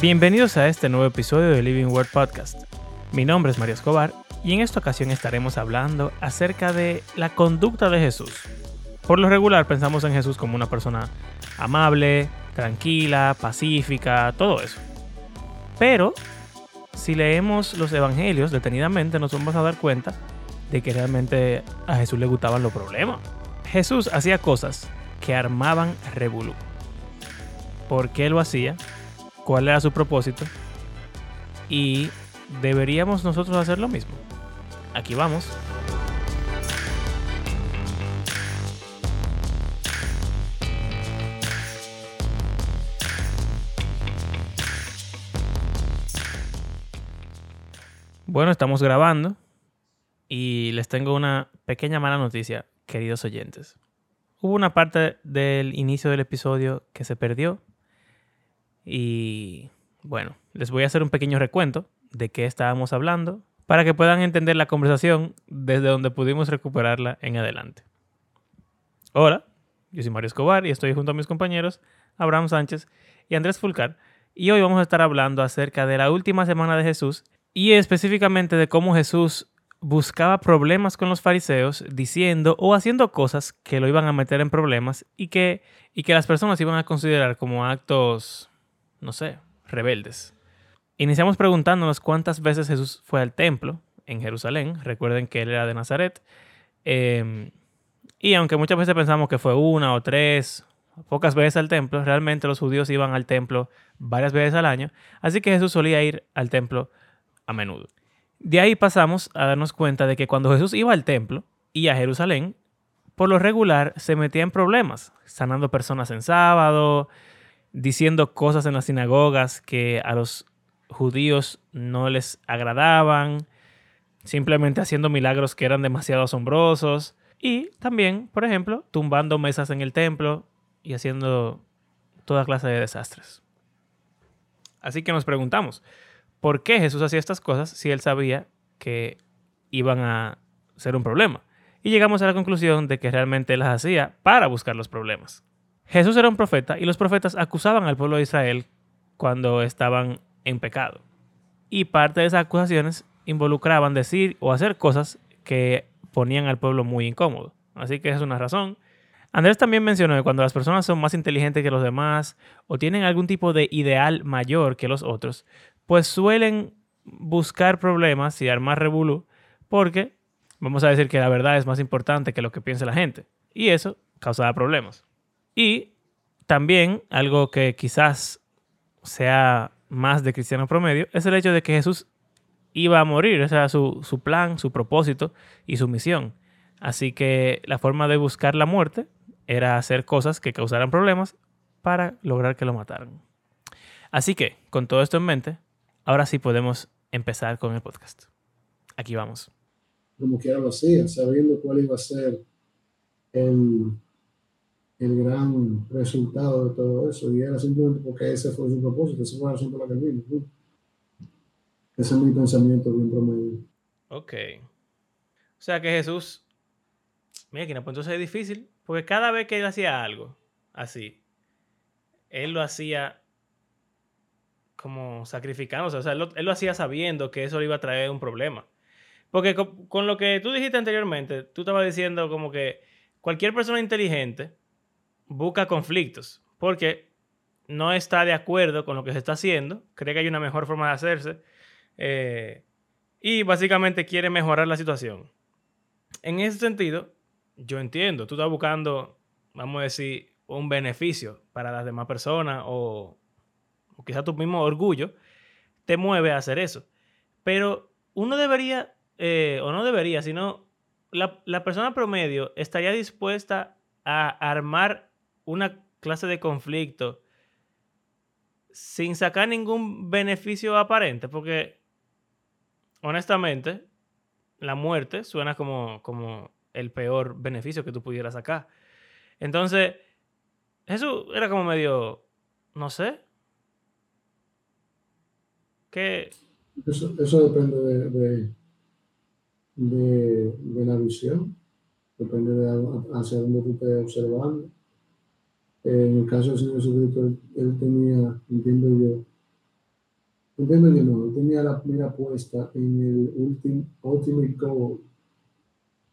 Bienvenidos a este nuevo episodio de Living Word Podcast. Mi nombre es Mario Escobar y en esta ocasión estaremos hablando acerca de la conducta de Jesús. Por lo regular pensamos en Jesús como una persona amable, tranquila, pacífica, todo eso. Pero si leemos los evangelios detenidamente nos vamos a dar cuenta de que realmente a Jesús le gustaban los problemas. Jesús hacía cosas que armaban revolú. ¿Por qué lo hacía? ¿Cuál era su propósito? Y deberíamos nosotros hacer lo mismo. Aquí vamos. Bueno, estamos grabando y les tengo una pequeña mala noticia, queridos oyentes. Hubo una parte del inicio del episodio que se perdió y bueno, les voy a hacer un pequeño recuento de qué estábamos hablando para que puedan entender la conversación desde donde pudimos recuperarla en adelante. Hola, yo soy Mario Escobar y estoy junto a mis compañeros Abraham Sánchez y Andrés Fulcar y hoy vamos a estar hablando acerca de la última semana de Jesús y específicamente de cómo Jesús buscaba problemas con los fariseos diciendo o haciendo cosas que lo iban a meter en problemas y que, y que las personas iban a considerar como actos, no sé, rebeldes. Iniciamos preguntándonos cuántas veces Jesús fue al templo en Jerusalén. Recuerden que él era de Nazaret. Em, y aunque muchas veces pensamos que fue una o tres, pocas veces al templo, realmente los judíos iban al templo varias veces al año. Así que Jesús solía ir al templo a menudo. De ahí pasamos a darnos cuenta de que cuando Jesús iba al templo y a Jerusalén, por lo regular se metía en problemas, sanando personas en sábado, diciendo cosas en las sinagogas que a los judíos no les agradaban, simplemente haciendo milagros que eran demasiado asombrosos y también, por ejemplo, tumbando mesas en el templo y haciendo toda clase de desastres. Así que nos preguntamos, ¿por qué Jesús hacía estas cosas si él sabía que iban a ser un problema? Y llegamos a la conclusión de que realmente las hacía para buscar los problemas. Jesús era un profeta y los profetas acusaban al pueblo de Israel cuando estaban en pecado. Y parte de esas acusaciones involucraban decir o hacer cosas que ponían al pueblo muy incómodo. Así que esa es una razón. Andrés también mencionó que cuando las personas son más inteligentes que los demás o tienen algún tipo de ideal mayor que los otros, pues suelen buscar problemas y armar revolú porque vamos a decir que la verdad es más importante que lo que piensa la gente. Y eso causaba problemas. Y también algo que quizás sea más de cristiano promedio, es el hecho de que Jesús iba a morir, ese era su, su plan, su propósito y su misión. Así que la forma de buscar la muerte era hacer cosas que causaran problemas para lograr que lo mataran. Así que, con todo esto en mente, ahora sí podemos empezar con el podcast. Aquí vamos. Como quiera lo hacía, sabiendo cuál iba a ser el, el gran resultado de todo eso. Y era simplemente porque ese fue su propósito, ese fue el asunto de la que vino. Ese es mi pensamiento bien promedio. Ok. O sea que Jesús, mira que pues entonces es difícil, porque cada vez que él hacía algo así, él lo hacía como sacrificándose, o sea, él lo, hacía sabiendo que eso le iba a traer un problema. Porque con, con, lo que tú dijiste anteriormente, tú estabas diciendo como que cualquier persona inteligente busca conflictos porque no está de acuerdo con lo que se está haciendo, cree que hay una mejor forma de hacerse eh, y básicamente quiere mejorar la situación. En ese sentido, yo entiendo, tú estás buscando, vamos a decir, un beneficio para las demás personas o, quizá tu mismo orgullo te mueve a hacer eso. Pero uno debería, eh, o no debería, sino la, la persona promedio estaría dispuesta a armar una clase de conflicto sin sacar ningún beneficio aparente, porque honestamente la muerte suena como, como el peor beneficio que tú pudieras sacar. Entonces, eso era como medio, no sé. ¿Qué? Eso, eso depende de, de, de, de, la visión, depende de hacia dónde tú estés observando en el caso del Señor Jesucristo, él, tenía, entiendo yo, entiendo que no, tenía la mira puesta en el ultim, ultimate goal,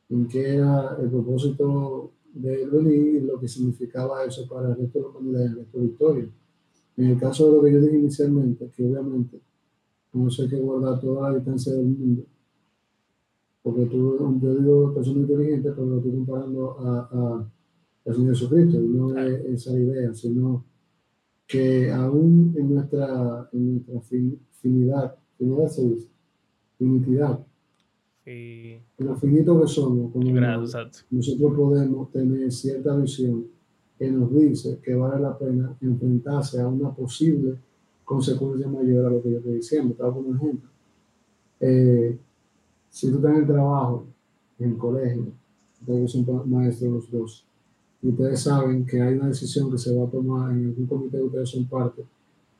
en que era el propósito de venir y lo que significaba eso para el resto de la humanidad y el resto de la historia. En el caso de lo que yo dije inicialmente, que obviamente no sé qué guardar toda la distancia del mundo, porque tú, yo digo persona inteligente, pero lo estoy comparando a, a, al Señor Jesucristo, no es esa idea, sino que aún en nuestra, en nuestra finidad, finidad se dice, finitidad, en lo finito que somos, nosotros podemos tener cierta visión que nos dice que vale la pena enfrentarse a una posible consecuencia mayor a lo que yo estoy diciendo. Te voy un ejemplo. Eh, si tú estás en el trabajo, en el colegio, ustedes son maestros los dos, ustedes saben que hay una decisión que se va a tomar en algún comité que ustedes son parte,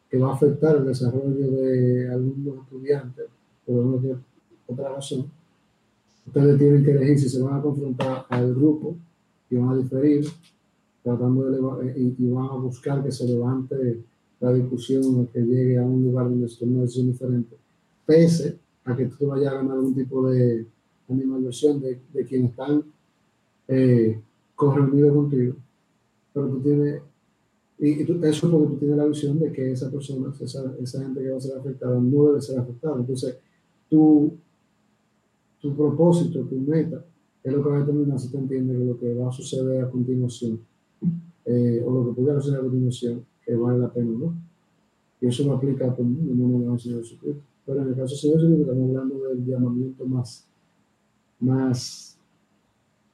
que va a afectar el desarrollo de algunos estudiantes, por una otra razón, ustedes tienen que elegir si se van a confrontar al grupo y van a diferir, tratando de y, y, van a buscar que se levante la discusión o que llegue a un lugar donde se tome una decisión diferente, pese a que tú vayas a ganar algún tipo de animación de, de quienes están eh, correunidos contigo, pero tú tienes, y, tú, eso porque tú tienes la visión de que esa persona, esa, esa gente que va a ser afectada, no debe ser afectada. Entonces, tú tu propósito, tu meta, es lo que va a determinar si tú entiendes lo que va a suceder a continuación, eh, o lo que pudiera suceder a continuación, que vale la pena, ¿no? Y eso no aplica a todo el mundo, no al Señor Jesucristo. Pero en el caso del Señor Jesucristo estamos hablando del llamamiento más, más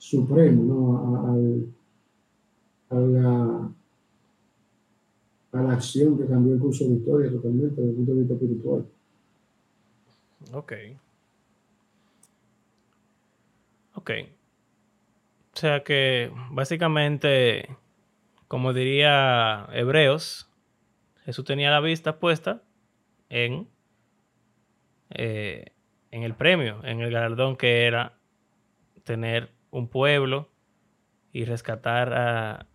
supremo, ¿no? A, la, a la acción que cambió el curso de historia totalmente desde el punto de vista espiritual. Ok. Ok. O sea que básicamente, como diría Hebreos, Jesús tenía la vista puesta en, eh, en el premio, en el galardón que era tener un pueblo y rescatar a,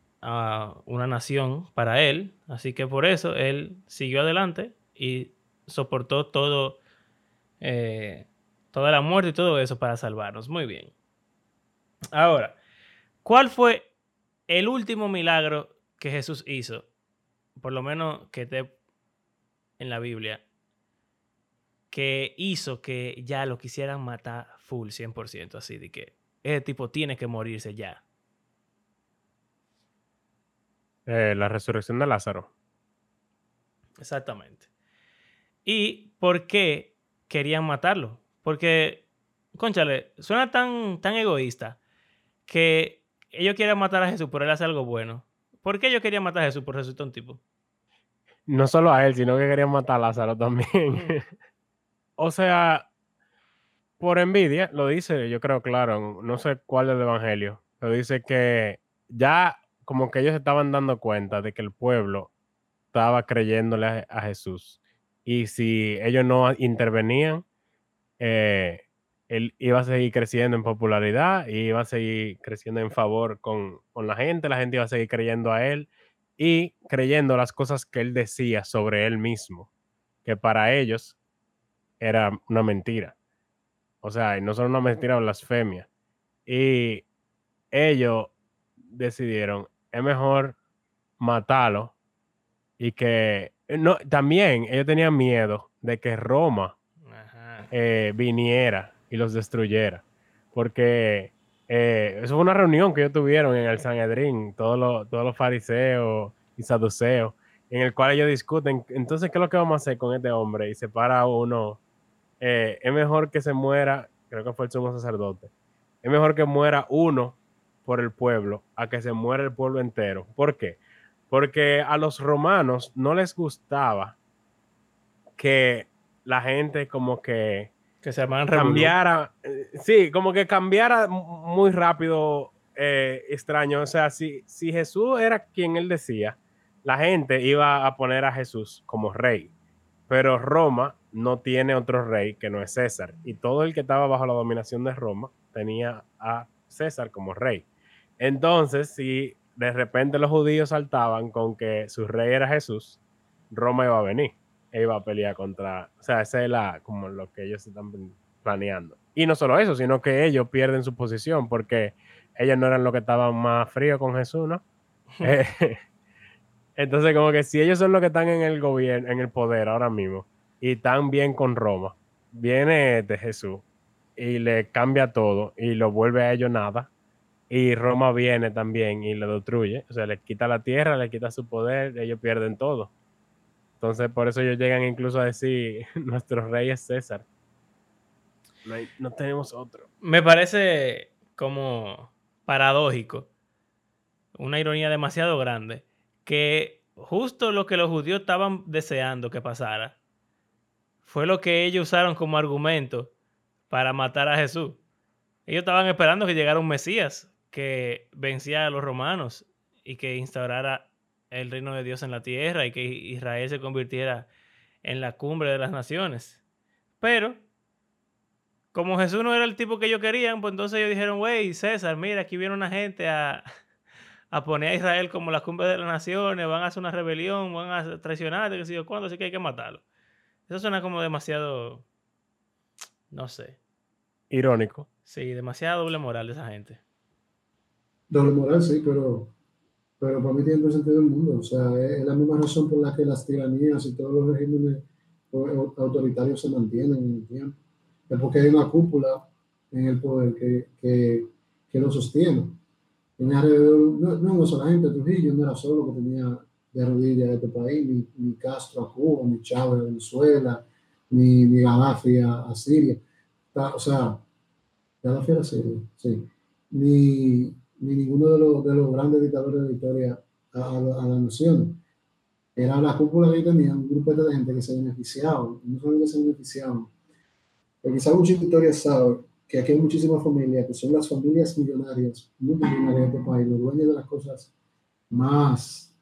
una nación para él. Así que por eso él siguió adelante y soportó todo, eh, toda la muerte y todo eso para salvarnos. Muy bien. Ahora, ¿cuál fue el último milagro que Jesús hizo? Por lo menos que esté en la Biblia. Que hizo que ya lo quisieran matar full 100%. Así de que ese tipo tiene que morirse ya. Eh, la resurrección de Lázaro. Exactamente. ¿Y por qué querían matarlo? Porque, conchale, suena tan, tan egoísta que ellos quieren matar a Jesús por él hace algo bueno. ¿Por qué ellos querían matar a Jesús por resultar un tipo? No solo a él, sino que querían matar a Lázaro también. Mm. o sea, por envidia, lo dice, yo creo, claro, no sé cuál es el evangelio, pero dice que ya como que ellos estaban dando cuenta de que el pueblo estaba creyéndole a, Jesús. Y si ellos no intervenían, eh, él iba a seguir creciendo en popularidad, iba a seguir creciendo en favor con, la gente, la gente iba a seguir creyendo a él y creyendo las cosas que él decía sobre él mismo, que para ellos era una mentira. O sea, no solo una mentira, blasfemia. Y ellos decidieron, es mejor matarlo y que no, también ellos tenían miedo de que Roma eh, viniera y los destruyera. Porque eh, eso fue una reunión que ellos tuvieron en el Sanedrín, todos los, todos los fariseos y saduceos, en el cual ellos discuten, entonces, ¿qué es lo que vamos a hacer con este hombre? Y se para uno, eh, es mejor que se muera, creo que fue el sumo sacerdote, es mejor que muera uno por el pueblo a que se muera el pueblo entero. ¿Por qué? Porque a los romanos no les gustaba que la gente como que que se cambiara, eh, sí, como que cambiara muy rápido, eh, extraño. O sea, si, si Jesús era quien él decía, la gente iba a poner a Jesús como rey. Pero Roma no tiene otro rey que no es César. Y todo el que estaba bajo la dominación de Roma tenía a César como rey. Entonces, si de repente los judíos saltaban con que su rey era Jesús, Roma iba a venir. e iba a pelear contra, o sea, ese es la, como lo que ellos están planeando. Y no solo eso, sino que ellos pierden su posición porque ellos no eran los que estaban más fríos con Jesús, ¿no? Eh, entonces, como que si ellos son los que están en el gobierno, en el poder ahora mismo, y están bien con Roma, viene de Jesús y le cambia todo y lo vuelve a ellos nada, y Roma viene también y lo destruye, o sea, le quita la tierra, le quita su poder, ellos pierden todo. Entonces, por eso ellos llegan incluso a decir, nuestro rey es César. No tenemos otro. Me parece como paradójico, una ironía demasiado grande, que justo lo que los judíos estaban deseando que pasara fue lo que ellos usaron como argumento para matar a Jesús. Ellos estaban esperando que llegara un Mesías que vencía a los romanos y que instaurara el reino de Dios en la tierra y que Israel se convirtiera en la cumbre de las naciones. Pero, como Jesús no era el tipo que ellos querían, pues entonces ellos dijeron, wey, César, mira, aquí viene una gente a, a poner a Israel como la cumbre de las naciones, van a hacer una rebelión, van a traicionar, qué sé yo cuándo, así que hay que matarlo. Eso suena como demasiado, no sé. Irónico. Sí, demasiado doble moral de esa gente. Doble moral, sí, pero, pero para mí tiene todo el sentido del mundo. O sea, es la misma razón por la que las tiranías y todos los regímenes autoritarios se mantienen en el tiempo. Es porque hay una cúpula en el poder que, que, que lo sostiene. No, no es solamente Trujillo, no era solo que tenía de rodillas este país, ni, ni, Castro a Cuba, ni Chávez a Venezuela, ni, ni Gaddafi a, Siria. O sea, Gaddafi era Siria, sí. Ni, ni ninguno de los, de los grandes dictadores de la historia a, a, nación. Era la cúpula que tenía un grupo de gente que se beneficiaba, no que se beneficiaban. Porque quizá mucha historia sabe que aquí hay muchísimas familias, que son las familias millonarias, muy millonarias de este país, los dueños de las cosas más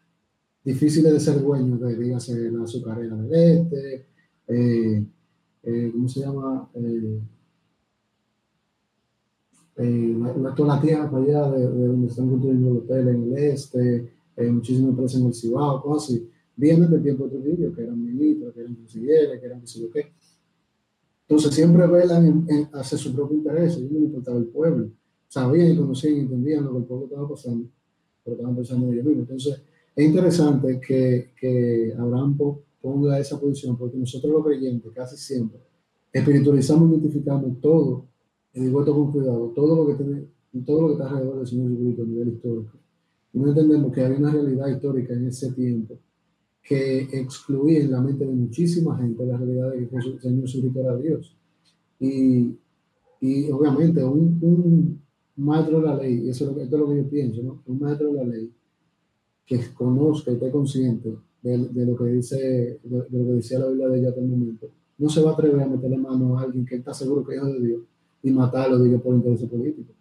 difíciles de ser dueños de, dígase, la azucarera del este, eh, eh, ¿cómo se llama? Eh, eh, la, toda la tierra para allá de, donde están construyendo el hotel en el este, eh, muchísimas empresas en el Cibao, cosas así, vienen del tiempo de Trujillo, que eran ministros, que eran consejeros, que eran yo qué. Entonces siempre velan en, hacia su propio interés, y no importaba el pueblo. Sabían y conocían y entendían lo que el pueblo estaba pasando, pero estaban pensando en ellos mismos. Entonces es interesante que, que Abraham ponga esa posición, porque nosotros los creyentes casi siempre espiritualizamos y identificamos todo y digo esto con cuidado, todo lo que tiene, todo lo que está alrededor del Señor Jesucristo a nivel histórico. Y no entendemos que había una realidad histórica en ese tiempo que excluía en la mente de muchísima gente la realidad de que el Señor Jesucristo era Dios. Y, y obviamente un, un, maestro de la ley, eso es lo esto es lo que yo pienso, ¿no? un maestro de la ley que conozca y esté consciente de, de lo que dice de, lo que decía la Biblia de ella hasta el momento, no se va a atrever a meterle mano a alguien que está seguro que es de Dios y matarlo, digo, por interés político.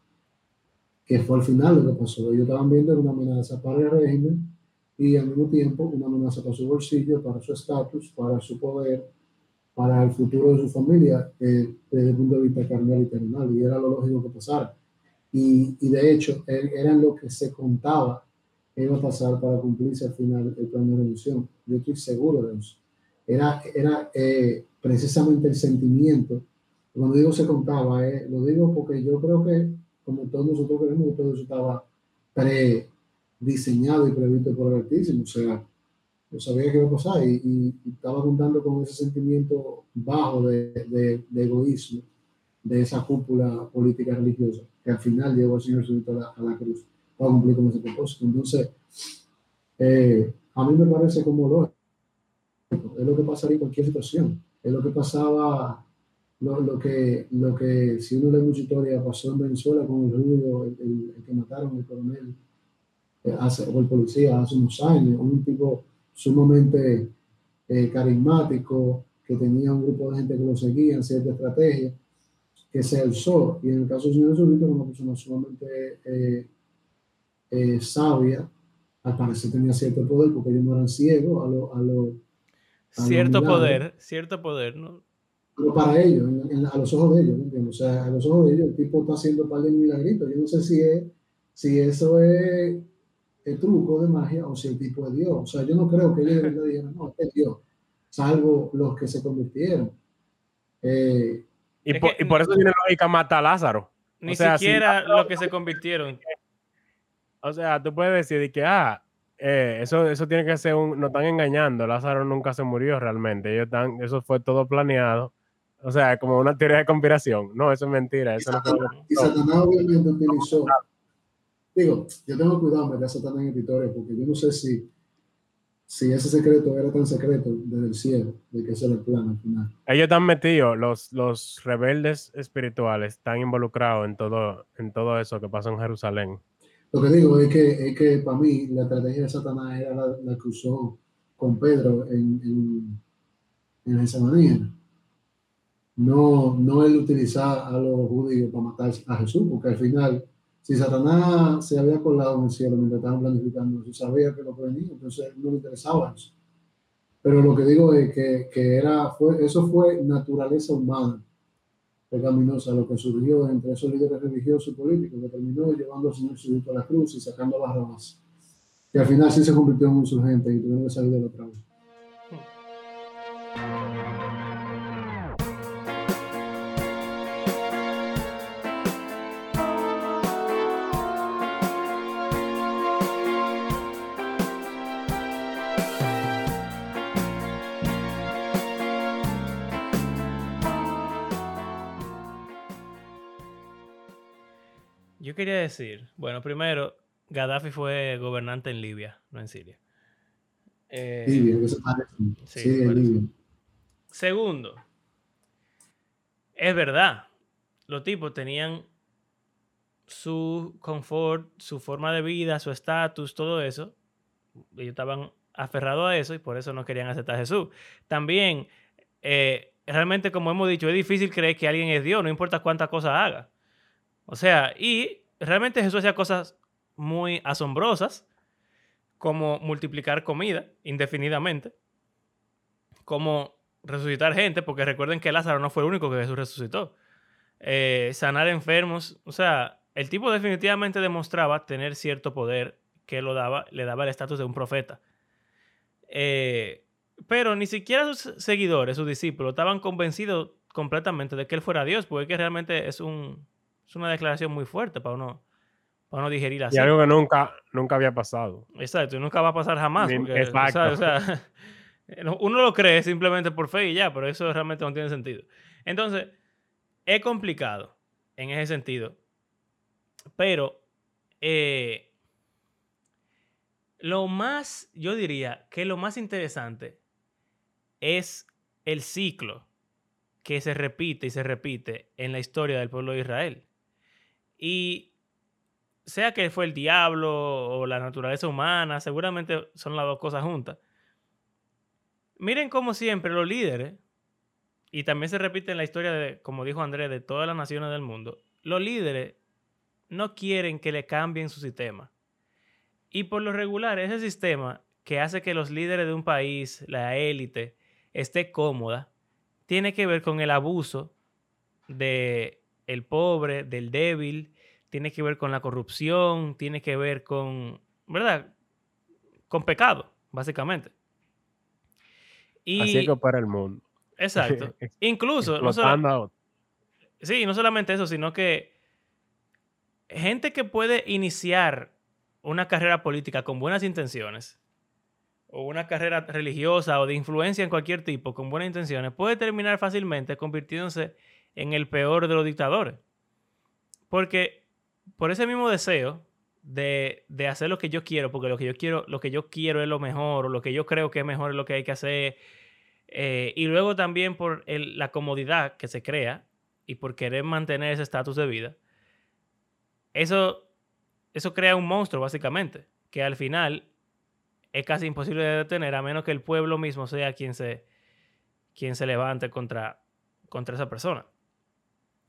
Que fue al final lo que pasó. Ellos estaban viendo una amenaza para el régimen y al mismo tiempo una amenaza para su bolsillo, para su estatus, para su poder, para el futuro de su familia, eh, desde el punto de vista carnal y terrenal. Y era lo lógico que pasara. Y, y de hecho, era lo que se contaba que iba a pasar para cumplirse al final el plan de reducción. Yo estoy seguro de eso. Era, era eh, precisamente el sentimiento cuando digo se contaba, eh, lo digo porque yo creo que, como todos nosotros creemos, todo eso estaba prediseñado y previsto por el Altísimo. O sea, yo sabía que iba a pasar y, estaba contando con ese sentimiento bajo de, de, egoísmo de esa cúpula política religiosa que al final llevó al Señor Jesucristo a la, a la cruz para cumplir con ese propósito. Entonces, eh, a mí me parece como lógico. Es lo que pasaría en cualquier situación. Es lo que pasaba lo, lo, que, lo que, si uno lee mucha historia, pasó en Venezuela con el rubio, el, que mataron, el coronel, hace, o el policía hace unos años, un tipo sumamente eh, carismático, que tenía un grupo de gente que lo seguía en cierta estrategia, que se alzó, y en el caso del señor Jesucristo, una persona sumamente eh, eh, sabia, al parecer tenía cierto poder, porque ellos no eran ciegos a lo... A lo cierto poder, cierto poder, ¿no? pero para ellos, a los ojos de ellos, ¿no? O sea, a los ojos de ellos, el tipo está haciendo par de milagritos. Yo no sé si, es, si eso es el truco de magia o si el tipo es Dios. O sea, yo no creo que ellos verdad digan, no, este es Dios. salvo los que se convirtieron. Eh, Y, por, que y por eso tiene lógica mata a Lázaro. Ni O sea, si siquiera Lázaro- los que se convirtieron. O sea, tú puedes decir de que, ah, eh, eso, eso tiene que ser un... Nos están engañando. Lázaro nunca se murió realmente. Ellos están, eso fue todo planeado. O sea, como una teoría de conspiración. No, eso es mentira. Eso no fue lo que y. Satanás obviamente utilizó. Digo, yo tengo cuidado meter a Satanás en historia porque yo no sé si, si ese secreto era tan secreto desde el cielo, de que ese era el plan al final. Ellos están metidos, los, los rebeldes espirituales están involucrados en todo, en todo eso que pasó en Jerusalén. Lo que digo es que, es que para mí la estrategia de Satanás era la, la que usó con Pedro en, en, en Getsemaní. No, no el utilizar a los judíos para matar a Jesús, porque al final, si Satanás se había colado en el cielo mientras estaban planificando eso, sabía que lo venía, entonces no le interesaba eso. Pero lo que digo es que, que era, eso fue naturaleza humana pecaminosa, lo que surgió entre esos líderes religiosos y políticos, que terminó llevando al Señor Jesucristo a la cruz y sacando a Barrabás. Que al final sí se convirtió en un insurgente y tuvieron que salir de la otra vez. Yo quería decir, bueno, primero, Gaddafi fue gobernante en Libia, no en Siria. Eh, Libia, que se parece. sí, Sí, de parece. Libia. Segundo, es verdad, los tipos tenían su confort, su forma de vida, su estatus, todo eso. Ellos estaban aferrados a eso y por eso no querían aceptar a Jesús. También, eh, realmente, como hemos dicho, es difícil creer que alguien es Dios, no importa cuántas cosas haga. O sea, y realmente Jesús hacía cosas muy asombrosas, como multiplicar comida indefinidamente, como resucitar gente, porque recuerden que Lázaro no fue el único que Jesús resucitó. Eh, sanar enfermos, o sea, el tipo definitivamente demostraba tener cierto poder que lo daba, le daba el estatus de un profeta. Eh, pero ni siquiera sus seguidores, sus discípulos, estaban convencidos completamente de que él fuera Dios, porque realmente es, un, es una declaración muy fuerte para uno, para uno digerir así. Y algo que nunca, nunca había pasado. Exacto, y nunca va a pasar jamás. Porque, exacto. uno lo cree simplemente por fe y ya, pero eso realmente no tiene sentido. Entonces, es complicado en ese sentido. Pero eh, lo más, yo diría que lo más interesante es el ciclo que se repite y se repite en la historia del pueblo de Israel. Y sea que fue el diablo o la naturaleza humana, seguramente son las dos cosas juntas. Miren como siempre los líderes, y también se repite en la historia de, como dijo Andrés, de todas las naciones del mundo, los líderes no quieren que le cambien su sistema. Y por lo regular, ese sistema que hace que los líderes de un país, la élite, esté cómoda, tiene que ver con el abuso de el pobre, del débil, tiene que ver con la corrupción, tiene que ver con, ¿verdad? Con pecado, básicamente. Y, Así que opera el mundo. exacto. Incluso, no solo-. Sí, no solamente eso, sino que gente que puede iniciar una carrera política con buenas intenciones, o una carrera religiosa o de influencia en cualquier tipo con buenas intenciones, puede terminar fácilmente convirtiéndose en el peor de los dictadores. Porque por ese mismo deseo de, de hacer lo que yo quiero, porque lo que yo quiero, lo que yo quiero es lo mejor, o lo que yo creo que es mejor es lo que hay que hacer, eh, y luego también por el- la comodidad que se crea y por querer mantener ese estatus de vida, eso, eso crea un monstruo, básicamente, que al final es casi imposible de detener a menos que el pueblo mismo sea quien se, quien se levante contra, contra esa persona.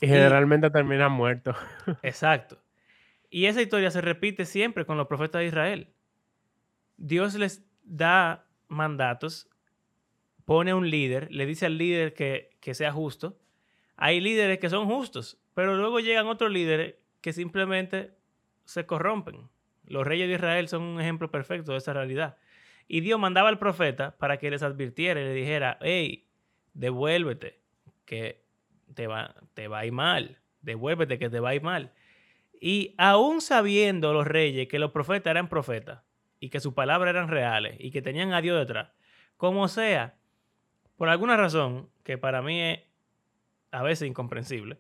Y generalmente termina muerto. Exacto. Y esa historia se repite siempre con los profetas de Israel. Dios les da mandatos, pone un líder, le dice al líder que, que sea justo. Hay líderes que son justos, pero luego llegan otros líderes que simplemente se corrompen. Los reyes de Israel son un ejemplo perfecto de esa realidad. Y Dios mandaba al profeta para que les advirtiera y le dijera, hey, devuélvete, que te va, te va a ir mal, devuélvete que te va a ir mal. Y aún sabiendo los reyes que los profetas eran profetas y que sus palabras eran reales y que tenían a Dios detrás, como sea, por alguna razón que para mí es a veces incomprensible,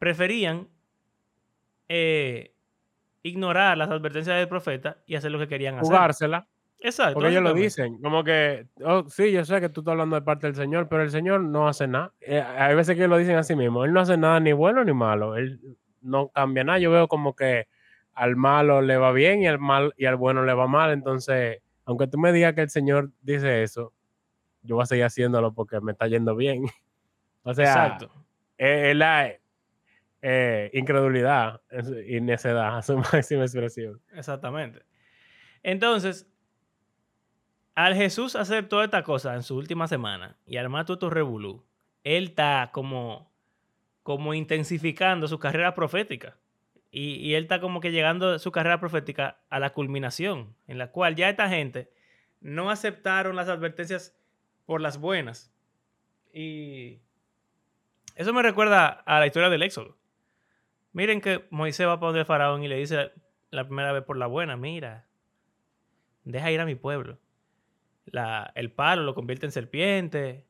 preferían eh, ignorar las advertencias del profeta y hacer lo que querían hacer. Jugársela. Exacto. Porque ellos lo dicen, como que, oh, sí, yo sé que tú estás hablando de parte del Señor, pero el Señor no hace nada. Eh, hay veces que lo dicen así mismo, Él no hace nada ni bueno ni malo, Él no cambia nada. Yo veo como que al malo le va bien y al, mal, y al bueno le va mal, entonces, aunque tú me digas que el Señor dice eso, yo voy a seguir haciéndolo porque me está yendo bien. O sea, Exacto. es, es la eh, incredulidad y necedad a su máxima expresión. Exactamente. Entonces, al Jesús hacer toda esta cosa en su última semana y armar todo tu revolú, él está como, como intensificando su carrera profética. Y, y él está como que llegando su carrera profética a la culminación, en la cual ya esta gente no aceptaron las advertencias por las buenas. Y eso me recuerda a la historia del Éxodo. Miren que Moisés va para donde el faraón y le dice la primera vez por la buena, mira, deja ir a mi pueblo. La, el palo lo convierte en serpiente,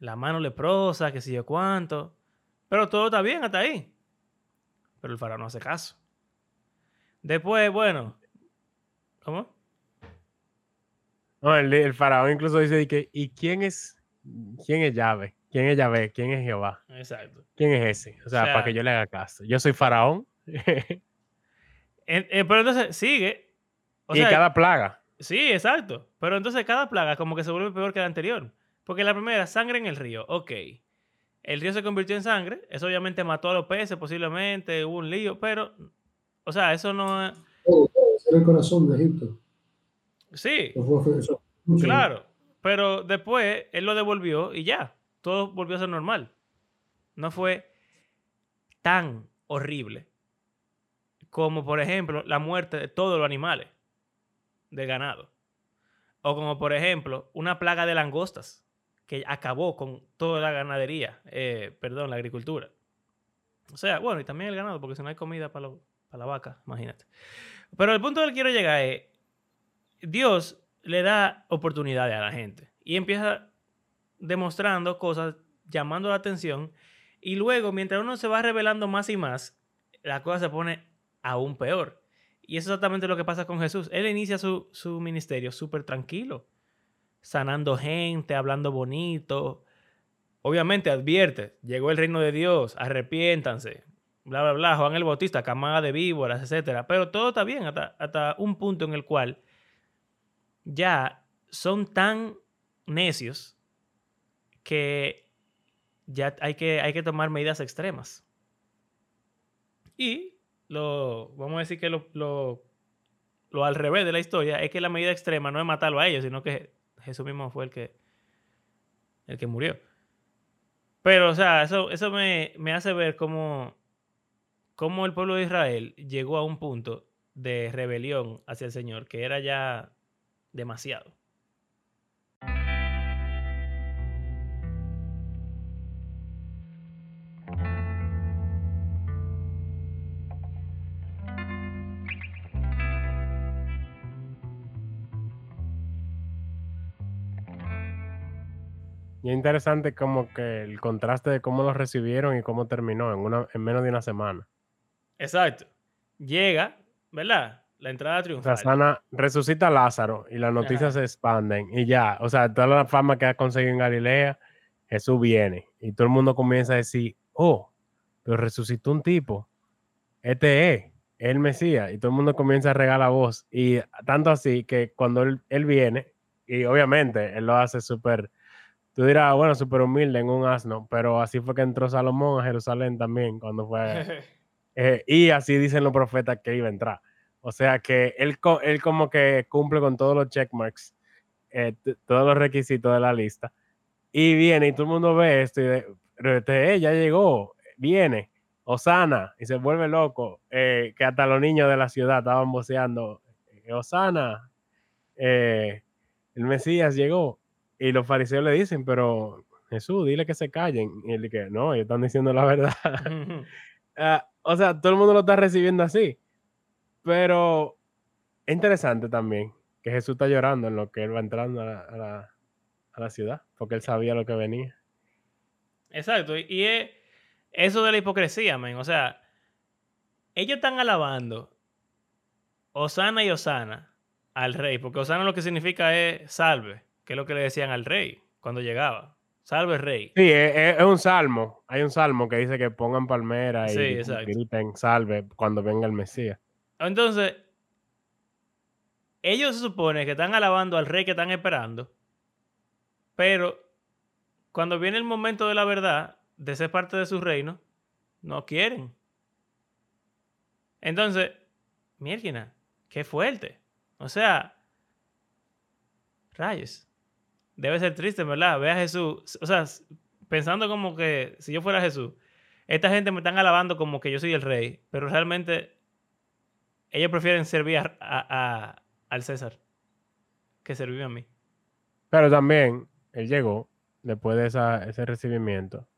la mano leprosa, que sé yo cuánto. Pero todo está bien hasta ahí. Pero el faraón no hace caso. Después, bueno, ¿cómo? No, el, el faraón incluso dice que, ¿y quién es, quién es Yahvé? ¿Quién es Yahvé? ¿Quién es Jehová? Exacto. ¿Quién es ese? O sea, sea- para que yo le haga caso. Yo soy faraón En- eh, pero entonces sigue. O y sea, cada plaga. Sí, exacto. Pero entonces cada plaga como que se vuelve peor que la anterior. Porque la primera, sangre en el río. Ok. El río se convirtió en sangre. Eso obviamente mató a los peces, posiblemente. Hubo un lío. Pero, o sea, eso no es... Ese era el corazón de Egipto. Sí, Eso fue- claro. Pero después él lo devolvió y ya. Todo volvió a ser normal. No fue tan horrible como, por ejemplo, la muerte de todos los animales del ganado. O como, por ejemplo, una plaga de langostas que acabó con toda la ganadería, eh, perdón, la agricultura. O sea, bueno, y también el ganado, porque si no hay comida para, la vaca, imagínate. Pero el punto al que quiero llegar es, Dios le da oportunidades a la gente y empieza demostrando cosas, llamando la atención, y luego, mientras uno se va revelando más y más, la cosa se pone aún peor. Y es exactamente lo que pasa con Jesús. Él inicia su ministerio súper tranquilo, sanando gente, hablando bonito. Obviamente advierte, llegó el reino de Dios, arrepiéntanse, bla, bla, bla, Juan el Bautista, camada de víboras, etcétera. Pero todo está bien hasta, hasta un punto en el cual ya son tan necios que ya hay que, hay que tomar medidas extremas. Y lo, vamos a decir que lo, lo, lo al revés de la historia es que la medida extrema no es matarlo a ellos, sino que Jesús mismo fue el que, el que murió. Pero, o sea, eso, eso me, me hace ver cómo, cómo el pueblo de Israel llegó a un punto de rebelión hacia el Señor, que era ya demasiado. Y es interesante como que el contraste de cómo lo recibieron y cómo terminó en, una, en menos de una semana. Exacto. Llega, ¿verdad? La entrada O sea, triunfal. sana, resucita a Lázaro y las noticias Ajá. se expanden y ya, o sea, toda la fama que ha conseguido en Galilea, Jesús viene y todo el mundo comienza a decir, oh, pero resucitó un tipo, este es, es el Mesías, y todo el mundo comienza a regar la voz y tanto así que cuando él, él viene, y obviamente él lo hace súper, tú dirás, bueno, súper humilde en un asno, pero así fue que entró Salomón a Jerusalén también cuando fue... Eh, y así dicen los profetas que iba a entrar. O sea que él, él como que cumple con todos los checkmarks, eh, todos los requisitos de la lista. Y viene y todo el mundo ve esto y de, este, eh, ya llegó, viene, Osana, y se vuelve loco, eh, que hasta los niños de la ciudad estaban voceando, eh, Osana, eh, el Mesías llegó. Y los fariseos le dicen, pero Jesús, dile que se callen. Y él dice, no, ellos están diciendo la verdad. Ah, o sea, todo el mundo lo está recibiendo así. Pero es interesante también que Jesús está llorando en lo que él va entrando a la, a la, a la ciudad, porque él sabía lo que venía. Exacto. Y es eso de la hipocresía, men. O sea, ellos están alabando Osana y Osana al rey, porque Osana lo que significa es salve, que es lo que le decían al rey cuando llegaba. Salve rey. Sí, es, es un salmo. Hay un salmo que dice que pongan palmera y exacto. griten salve cuando venga el Mesías. Entonces, ellos se supone que están alabando al rey que están esperando, pero cuando viene el momento de la verdad, de ser parte de su reino, no quieren. Entonces, mierda, qué fuerte. O sea, rayos. Debe ser triste, ¿verdad? Ve a Jesús. O sea, pensando como que si yo fuera Jesús, esta gente me están alabando como que yo soy el rey, pero realmente ellos prefieren servir a- a- a- al César que servirme a mí. Pero también él llegó después de esa- ese recibimiento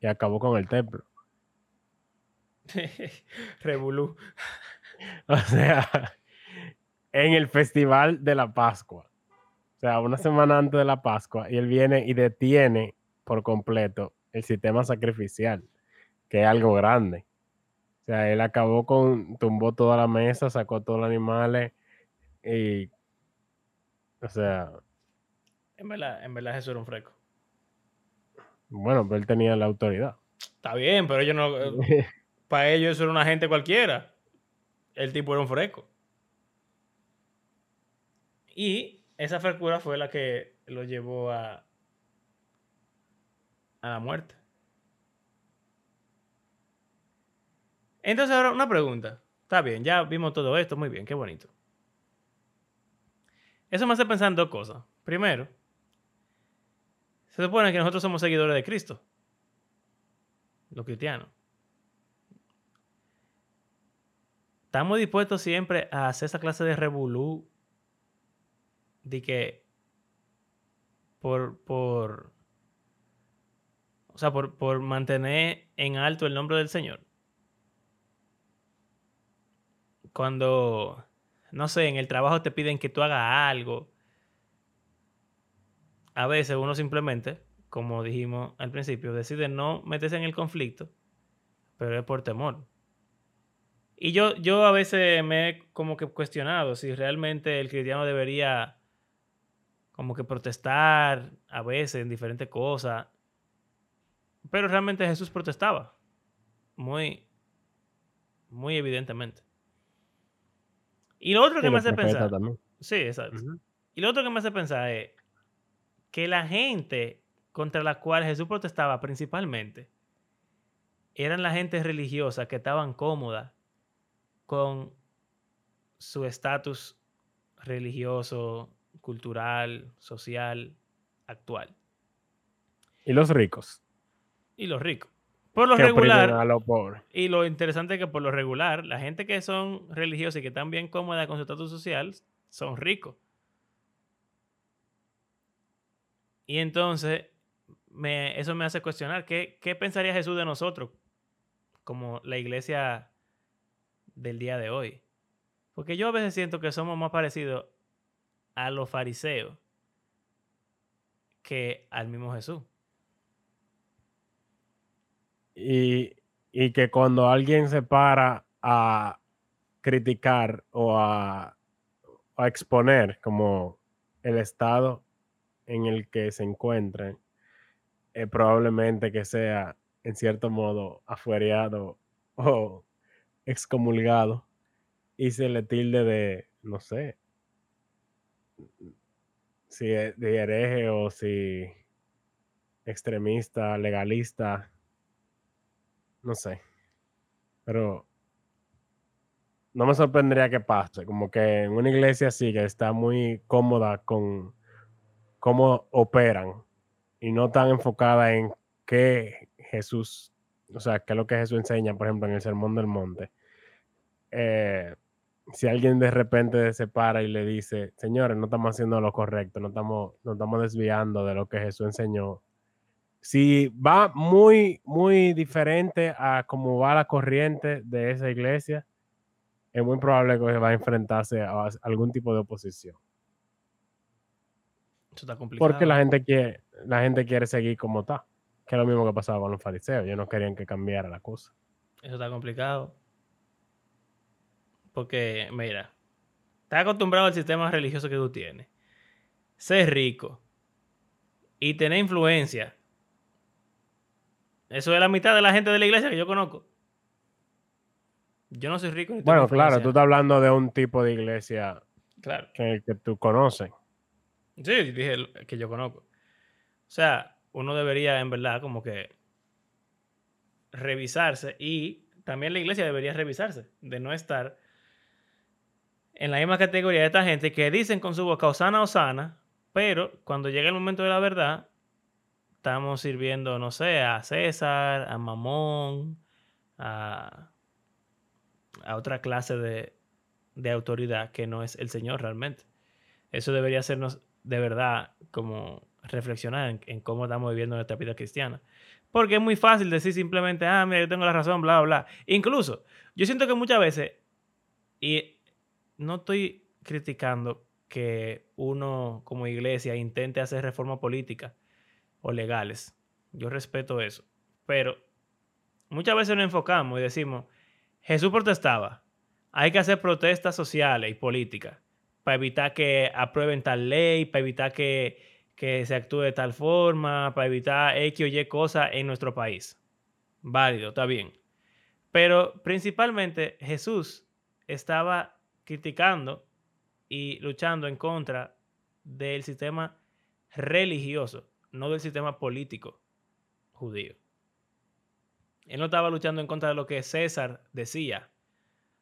y acabó con el templo. Revolú. O sea, en el festival de la Pascua. O sea, una semana antes de la Pascua. Y él viene y detiene por completo el sistema sacrificial, que es algo grande. O sea, él acabó con, tumbó toda la mesa, sacó todos los animales y, o sea, En verdad, en verdad Jesús era un freco. bueno, pero él tenía la autoridad. Está bien, pero ellos no. Para ellos eso era una gente cualquiera. El tipo era un freco. Y esa frescura fue la que lo llevó a. a la muerte. Entonces, ahora una pregunta. Está bien, ya vimos todo esto, muy bien, qué bonito. Eso me hace pensar en dos cosas. Primero, se supone que nosotros somos seguidores de Cristo, los cristianos. Estamos dispuestos siempre a hacer esa clase de revolú de que por, por, o sea, por, por mantener en alto el nombre del Señor. Cuando, no sé, en el trabajo te piden que tú hagas algo, a veces uno simplemente, como dijimos al principio, decide no meterse en el conflicto, pero es por temor. Y yo, yo a veces me he como que cuestionado si realmente el cristiano debería como que protestar a veces en diferentes cosas. Pero realmente Jesús protestaba. Muy, muy evidentemente. Y lo otro que me hace pensar. también. Sí, exacto. Y lo otro que me hace pensar es que la gente contra la cual Jesús protestaba principalmente eran la gente religiosa que estaban cómoda con su estatus religioso, cultural, social, actual. Y los ricos. Y los ricos. Por lo que regular, a los pobres. y lo interesante es que por lo regular, la gente que son religiosas y que están bien cómodas con su estatus social son ricos. Y entonces, me, eso me hace cuestionar, ¿qué, ¿qué pensaría Jesús de nosotros como la iglesia del día de hoy? Porque yo a veces siento que somos más parecidos a los fariseos que al mismo Jesús. Y, y que cuando alguien se para a criticar o a, a exponer como el estado en el que se encuentren, eh, probablemente que sea en cierto modo afuereado o excomulgado y se le tilde de, no sé, si es de hereje o si extremista, legalista, no sé. Pero no me sorprendería que pase, como que en una iglesia así que está muy cómoda con cómo operan y no tan enfocada en qué Jesús, o sea, qué es lo que Jesús enseña, por ejemplo, en el Sermón del Monte. Eh, si alguien de repente se para y le dice, señores, no estamos haciendo lo correcto, no estamos, no estamos desviando de lo que Jesús enseñó. Si va muy, muy diferente a cómo va la corriente de esa iglesia, es muy probable que va a enfrentarse a algún tipo de oposición. Eso está complicado. Porque la gente quiere, la gente quiere seguir como está. Que es lo mismo que pasaba con los fariseos. Ellos no querían que cambiara la cosa. Eso está complicado. Porque, mira, estás acostumbrado al sistema religioso que tú tienes. Ser rico y tener influencia. Eso es la mitad de la gente de la iglesia que yo conozco. Yo no soy rico. Ni bueno, claro, tú estás hablando de un tipo de iglesia claro. que, que tú conoces. Sí, dije que yo conozco. O sea, uno debería en verdad como que revisarse y también la iglesia debería revisarse de no estar en la misma categoría de esta gente que dicen con su boca Osana, Osana, pero cuando llega el momento de la verdad, estamos sirviendo, no sé, a César, a Mamón, a, a otra clase de, de autoridad que no es el Señor realmente. Eso debería hacernos de verdad como reflexionar en, cómo estamos viviendo nuestra vida cristiana. Porque es muy fácil decir simplemente, ah, mira, yo tengo la razón, bla, bla. Incluso, yo siento que muchas veces, y no estoy criticando que uno como iglesia intente hacer reforma política o legales. Yo respeto eso. Pero muchas veces nos enfocamos y decimos, Jesús protestaba, hay que hacer protestas sociales y políticas para evitar que aprueben tal ley, para evitar que, se actúe de tal forma, para evitar X o Y cosas en nuestro país. Válido, está bien. Pero principalmente Jesús estaba criticando y luchando en contra del sistema religioso, no del sistema político judío. Él no estaba luchando en contra de lo que César decía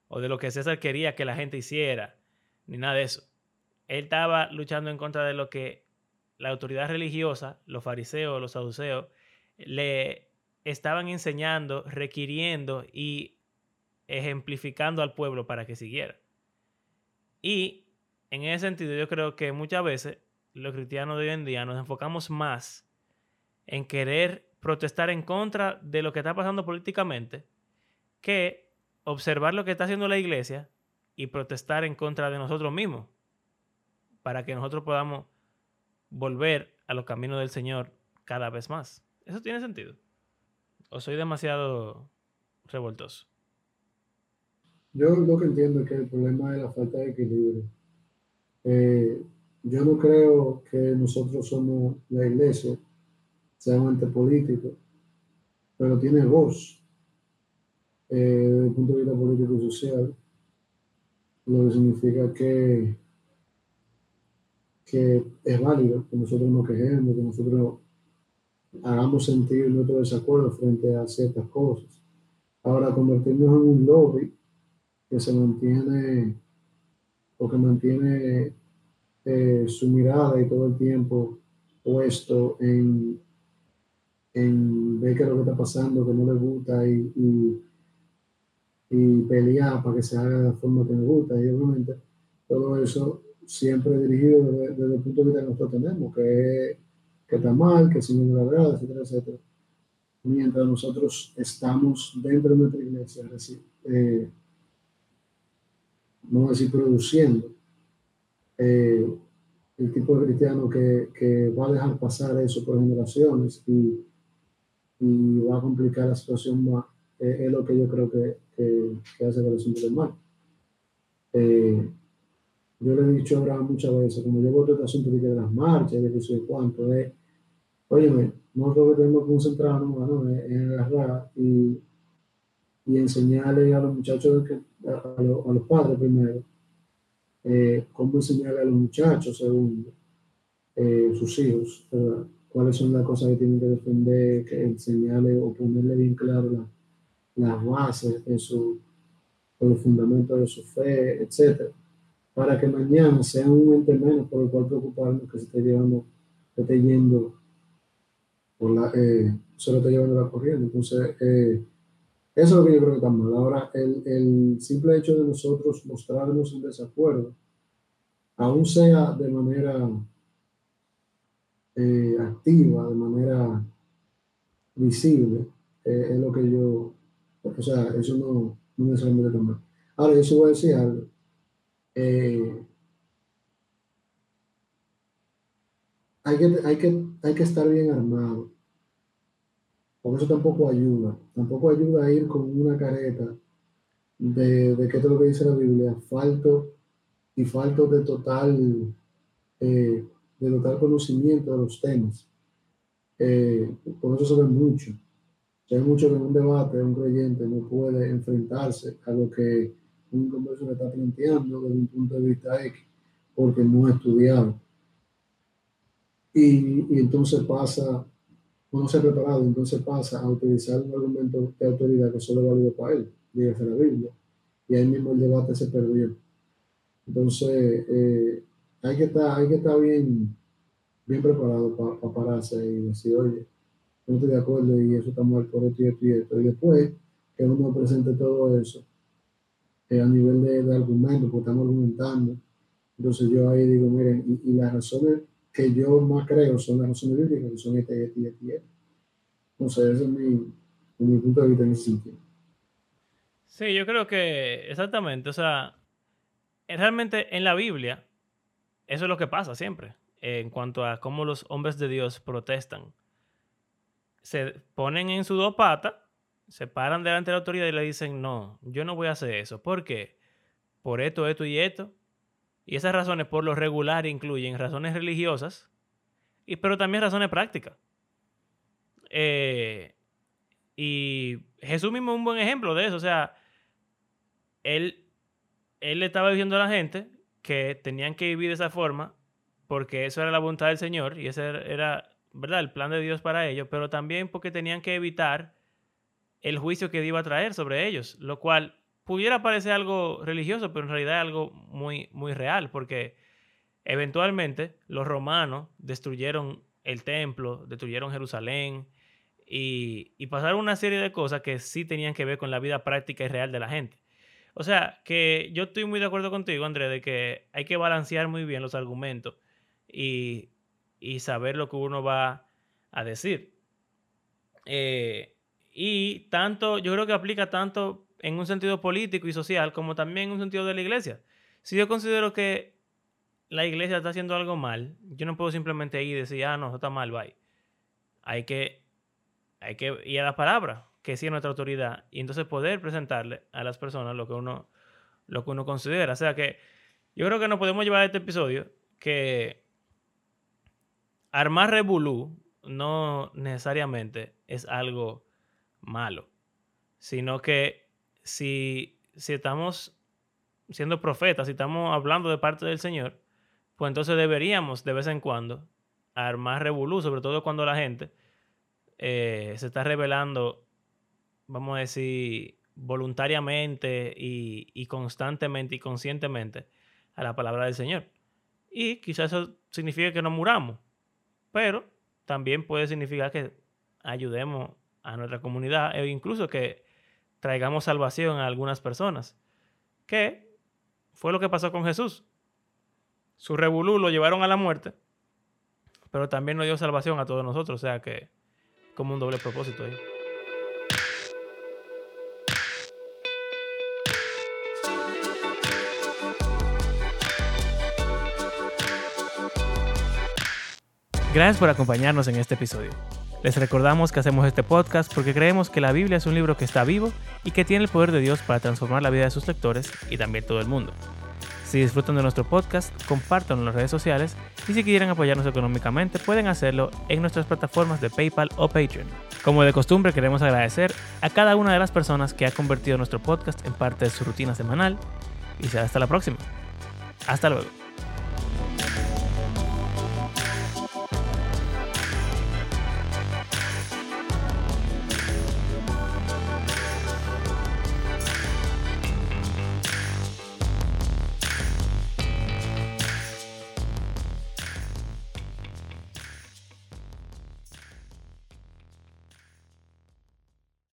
o de lo que César quería que la gente hiciera ni nada de eso. Él estaba luchando en contra de lo que la autoridad religiosa, los fariseos, los saduceos, le estaban enseñando, requiriendo y ejemplificando al pueblo para que siguiera. Y en ese sentido yo creo que muchas veces los cristianos de hoy en día nos enfocamos más en querer protestar en contra de lo que está pasando políticamente que observar lo que está haciendo la iglesia y protestar en contra de nosotros mismos para que nosotros podamos volver a los caminos del Señor cada vez más. ¿Eso tiene sentido? ¿O soy demasiado revoltoso? Yo lo que entiendo es que el problema es la falta de equilibrio. Eh, yo no creo que nosotros somos la iglesia, sea un ente político, pero tiene voz eh, desde el punto de vista político y social lo que significa que, que es válido que nosotros nos quejemos, que nosotros hagamos sentir nuestro desacuerdo frente a ciertas cosas. Ahora, convertirnos en un lobby que se mantiene o que mantiene eh, su mirada y todo el tiempo puesto en, en ver qué es lo que está pasando, que no le gusta y y pelear para que se haga de la forma que nos gusta. Y obviamente todo eso siempre dirigido desde, el punto de vista que nosotros tenemos, que, que está mal, que si no la verdad, etcétera, etcétera. Mientras nosotros estamos dentro de nuestra iglesia, eh, no decir produciendo, eh, el tipo de cristiano que, que, va a dejar pasar eso por generaciones y, y va a complicar la situación más, eh, es lo que yo creo que, que, que hace el asunto del mal. Eh, yo le he dicho ahora muchas veces, como yo veo este asunto de las marchas, de que sé cuánto, es, óyeme, nosotros que tenemos que concentrarnos ¿no? en agarrar y, y enseñarle a los muchachos, que, a, los padres primero, eh, cómo enseñarle a los muchachos, segundo, eh, sus hijos, cuáles son las cosas que tienen que defender, que enseñarle o ponerle bien claro la, las bases de su, los fundamentos de su fe, etcétera, para que mañana sea un ente menos por el cual preocuparnos que se esté llevando, que esté yendo por la, eh, solo está llevando la corriente. Entonces, eh, Eso es lo que yo creo que está mal. Ahora, el, el simple hecho de nosotros mostrarnos en desacuerdo, aún sea de manera eh, activa, de manera visible, eh, es lo que yo, o sea, eso no, no necesariamente está mal. Ahora, yo sí voy a decir algo. Eh, hay, que, hay, que, hay que estar bien armado porque eso tampoco ayuda. Tampoco ayuda a ir con una careta de, de qué es lo que dice la Biblia, falto y falto de total, eh, de total conocimiento de los temas. Eh, por eso se ve mucho. Ve mucho que en un debate un creyente no puede enfrentarse a lo que un converso le está planteando desde un punto de vista X, porque no ha estudiado. Y, y entonces pasa uno se ha preparado, entonces pasa a utilizar un argumento de autoridad que solo es válido para él, dígase la Biblia, y ahí mismo el debate se perdió. Entonces, eh, hay, que estar, hay que estar bien, bien preparado para pararse y decir, oye, no estoy de acuerdo y eso está mal por esto y esto y esto. Y después que uno presente todo eso eh, a nivel de, de argumento, porque estamos argumentando, entonces yo ahí digo, miren, y, y las razones que yo más creo son las razones bíblicas, que son este, este, este y este. Entonces, ese es mi, mi punto de vista en ese sentido. Sí, yo creo que exactamente, o sea, realmente en la Biblia, eso es lo que pasa siempre, en cuanto a cómo los hombres de Dios protestan. Se ponen en sus dos patas, se paran delante de la autoridad y le dicen, no, yo no voy a hacer eso. ¿Por qué? Por esto, esto y esto. Y esas razones por lo regular incluyen razones religiosas, y, pero también razones prácticas. Eh, y Jesús mismo es un buen ejemplo de eso. O sea, él, él le estaba diciendo a la gente que tenían que vivir de esa forma porque eso era la voluntad del Señor y ese era, ¿verdad? El plan de Dios para ellos, pero también porque tenían que evitar el juicio que iba a traer sobre ellos, lo cual pudiera parecer algo religioso, pero en realidad es algo muy, muy real, porque eventualmente los romanos destruyeron el templo, destruyeron Jerusalén y, y, pasaron una serie de cosas que sí tenían que ver con la vida práctica y real de la gente. O sea, que yo estoy muy de acuerdo contigo, André, de que hay que balancear muy bien los argumentos y, y saber lo que uno va a decir. Eh, y tanto, yo creo que aplica tanto en un sentido político y social, como también en un sentido de la iglesia. Si yo considero que la iglesia está haciendo algo mal, yo no puedo simplemente ir y decir, ah, no, eso está mal, bye. Hay que, hay que ir a la palabra, que sí es nuestra autoridad, y entonces poder presentarle a las personas lo que uno, lo que uno considera. O sea que yo creo que nos podemos llevar a este episodio que armar revolú no necesariamente es algo malo, sino que si, si estamos siendo profetas, si estamos hablando de parte del Señor, pues entonces deberíamos de vez en cuando armar revolú, sobre todo cuando la gente eh, se está revelando, vamos a decir, voluntariamente y, y, constantemente y conscientemente a la palabra del Señor. Y quizás eso significa que no muramos, pero también puede significar que ayudemos a nuestra comunidad e incluso que traigamos salvación a algunas personas. Que fue lo que pasó con Jesús. Su revolú lo llevaron a la muerte, pero también nos dio salvación a todos nosotros, o sea que como un doble propósito ahí. Gracias por acompañarnos en este episodio. Les recordamos que hacemos este podcast porque creemos que la Biblia es un libro que está vivo y que tiene el poder de Dios para transformar la vida de sus lectores y también todo el mundo. Si disfrutan de nuestro podcast, compártanlo en las redes sociales y si quieren apoyarnos económicamente pueden hacerlo en nuestras plataformas de PayPal o Patreon. Como de costumbre queremos agradecer a cada una de las personas que ha convertido nuestro podcast en parte de su rutina semanal y será hasta la próxima. Hasta luego.